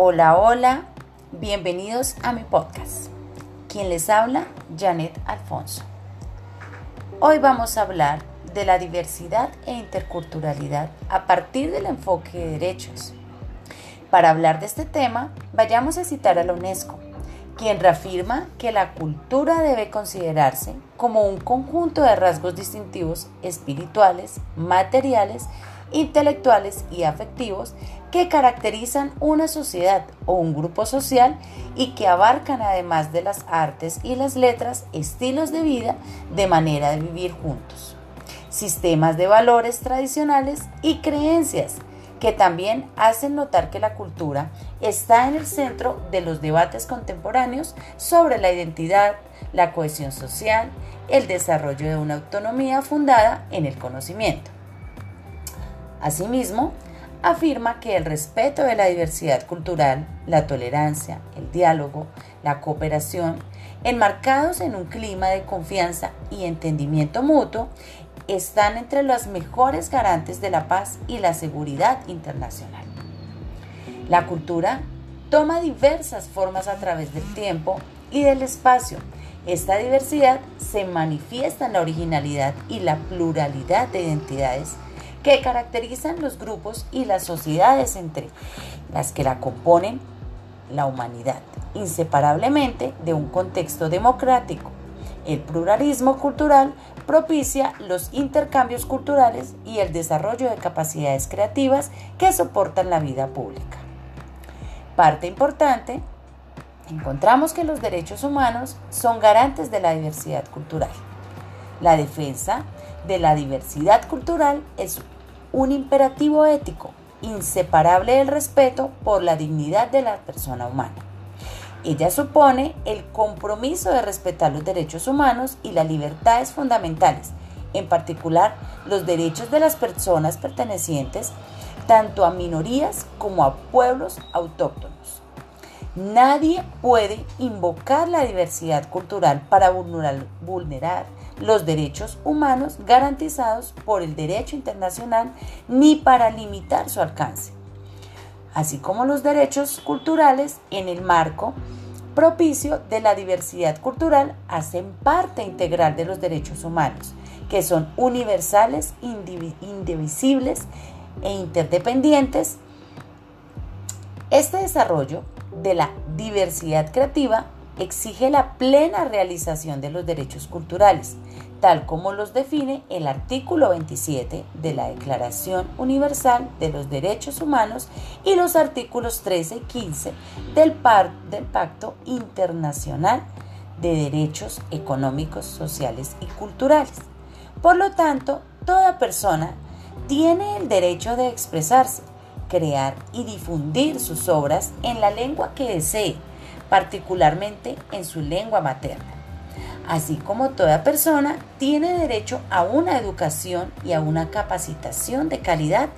Hola, hola, bienvenidos a mi podcast. Quien les habla, Janet Alfonso. Hoy vamos a hablar de la diversidad e interculturalidad a partir del enfoque de derechos. Para hablar de este tema, vayamos a citar a la UNESCO, quien reafirma que la cultura debe considerarse como un conjunto de rasgos distintivos espirituales, materiales, intelectuales y afectivos que caracterizan una sociedad o un grupo social y que abarcan además de las artes y las letras estilos de vida de manera de vivir juntos, sistemas de valores tradicionales y creencias que también hacen notar que la cultura está en el centro de los debates contemporáneos sobre la identidad, la cohesión social, el desarrollo de una autonomía fundada en el conocimiento. Asimismo, afirma que el respeto de la diversidad cultural, la tolerancia, el diálogo, la cooperación, enmarcados en un clima de confianza y entendimiento mutuo, están entre los mejores garantes de la paz y la seguridad internacional. La cultura toma diversas formas a través del tiempo y del espacio. Esta diversidad se manifiesta en la originalidad y la pluralidad de identidades que caracterizan los grupos y las sociedades entre las que la componen la humanidad, inseparablemente de un contexto democrático. El pluralismo cultural propicia los intercambios culturales y el desarrollo de capacidades creativas que soportan la vida pública. Parte importante, encontramos que los derechos humanos son garantes de la diversidad cultural. La defensa de la diversidad cultural es un imperativo ético inseparable del respeto por la dignidad de la persona humana. Ella supone el compromiso de respetar los derechos humanos y las libertades fundamentales, en particular los derechos de las personas pertenecientes tanto a minorías como a pueblos autóctonos. Nadie puede invocar la diversidad cultural para vulnerar, los derechos humanos garantizados por el derecho internacional ni para limitar su alcance, así como los derechos culturales en el marco propicio de la diversidad cultural hacen parte integral de los derechos humanos, que son universales, indivisibles e interdependientes. Este desarrollo de la diversidad creativa exige la plena realización de los derechos culturales, tal como los define el artículo 27 de la Declaración Universal de los Derechos Humanos y los artículos 13 y 15 del, del Pacto Internacional de Derechos Económicos, Sociales y Culturales. Por lo tanto, toda persona tiene el derecho de expresarse, crear y difundir sus obras en la lengua que desee, particularmente en su lengua materna. Así como toda persona tiene derecho a una educación y a una capacitación de calidad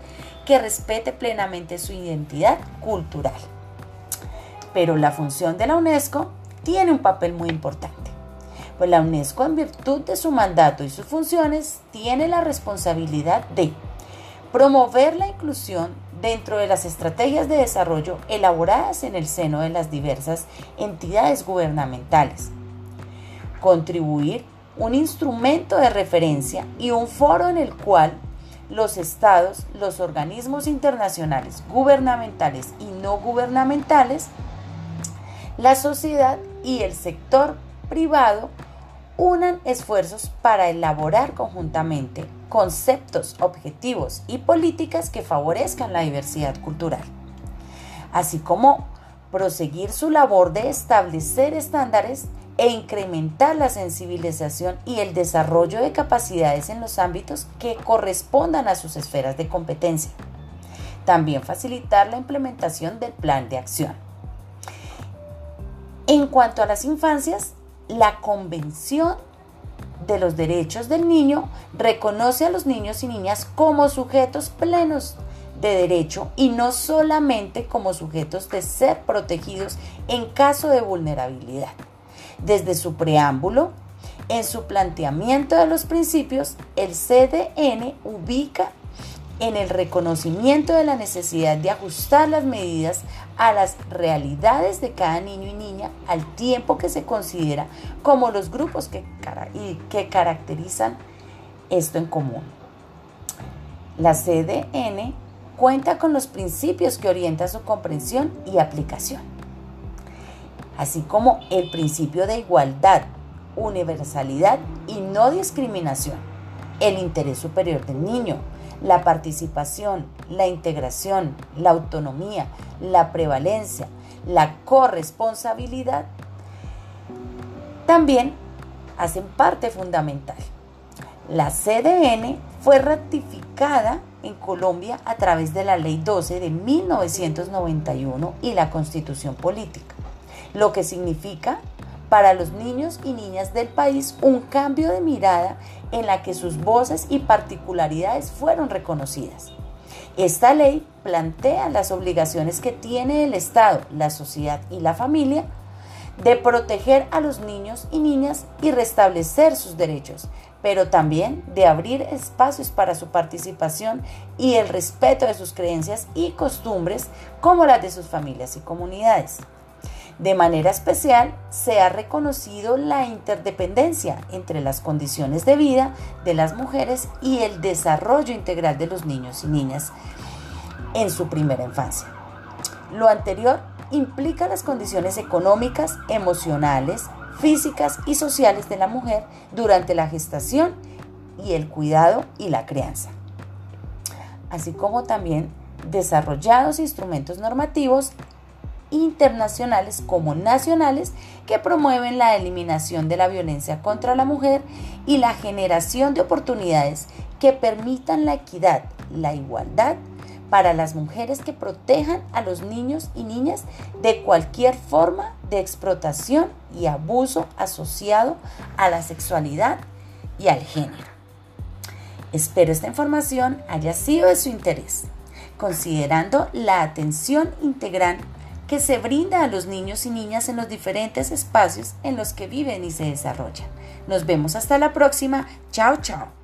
que respete plenamente su identidad cultural. Pero la función de la UNESCO tiene un papel muy importante. Pues la UNESCO en virtud de su mandato y sus funciones tiene la responsabilidad de promover la inclusión dentro de las estrategias de desarrollo elaboradas en el seno de las diversas entidades gubernamentales. Contribuir un instrumento de referencia y un foro en el cual los estados, los organismos internacionales, gubernamentales y no gubernamentales, la sociedad y el sector privado unan esfuerzos para elaborar conjuntamente conceptos, objetivos y políticas que favorezcan la diversidad cultural, así como proseguir su labor de establecer estándares e incrementar la sensibilización y el desarrollo de capacidades en los ámbitos que correspondan a sus esferas de competencia. También facilitar la implementación del plan de acción. En cuanto a las infancias, la Convención de los Derechos del Niño reconoce a los niños y niñas como sujetos plenos de derecho y no solamente como sujetos de ser protegidos en caso de vulnerabilidad. Desde su preámbulo, en su planteamiento de los principios, el CDN ubica en el reconocimiento de la necesidad de ajustar las medidas a las realidades de cada niño y niña al tiempo que se considera como los grupos que, que caracterizan esto en común. La CDN cuenta con los principios que orientan su comprensión y aplicación, así como el principio de igualdad, universalidad y no discriminación, el interés superior del niño, la participación, la integración, la autonomía, la prevalencia, la corresponsabilidad, también hacen parte fundamental. La CDN fue ratificada en Colombia a través de la Ley 12 de 1991 y la Constitución Política, lo que significa para los niños y niñas del país un cambio de mirada en la que sus voces y particularidades fueron reconocidas. Esta ley plantea las obligaciones que tiene el Estado, la sociedad y la familia de proteger a los niños y niñas y restablecer sus derechos, pero también de abrir espacios para su participación y el respeto de sus creencias y costumbres como las de sus familias y comunidades. De manera especial, se ha reconocido la interdependencia entre las condiciones de vida de las mujeres y el desarrollo integral de los niños y niñas en su primera infancia. Lo anterior implica las condiciones económicas, emocionales, físicas y sociales de la mujer durante la gestación y el cuidado y la crianza, así como también desarrollados instrumentos normativos internacionales como nacionales que promueven la eliminación de la violencia contra la mujer y la generación de oportunidades que permitan la equidad, la igualdad para las mujeres que protejan a los niños y niñas de cualquier forma de explotación y abuso asociado a la sexualidad y al género. Espero esta información haya sido de su interés, considerando la atención integral que se brinda a los niños y niñas en los diferentes espacios en los que viven y se desarrollan. Nos vemos hasta la próxima. Chao, chao.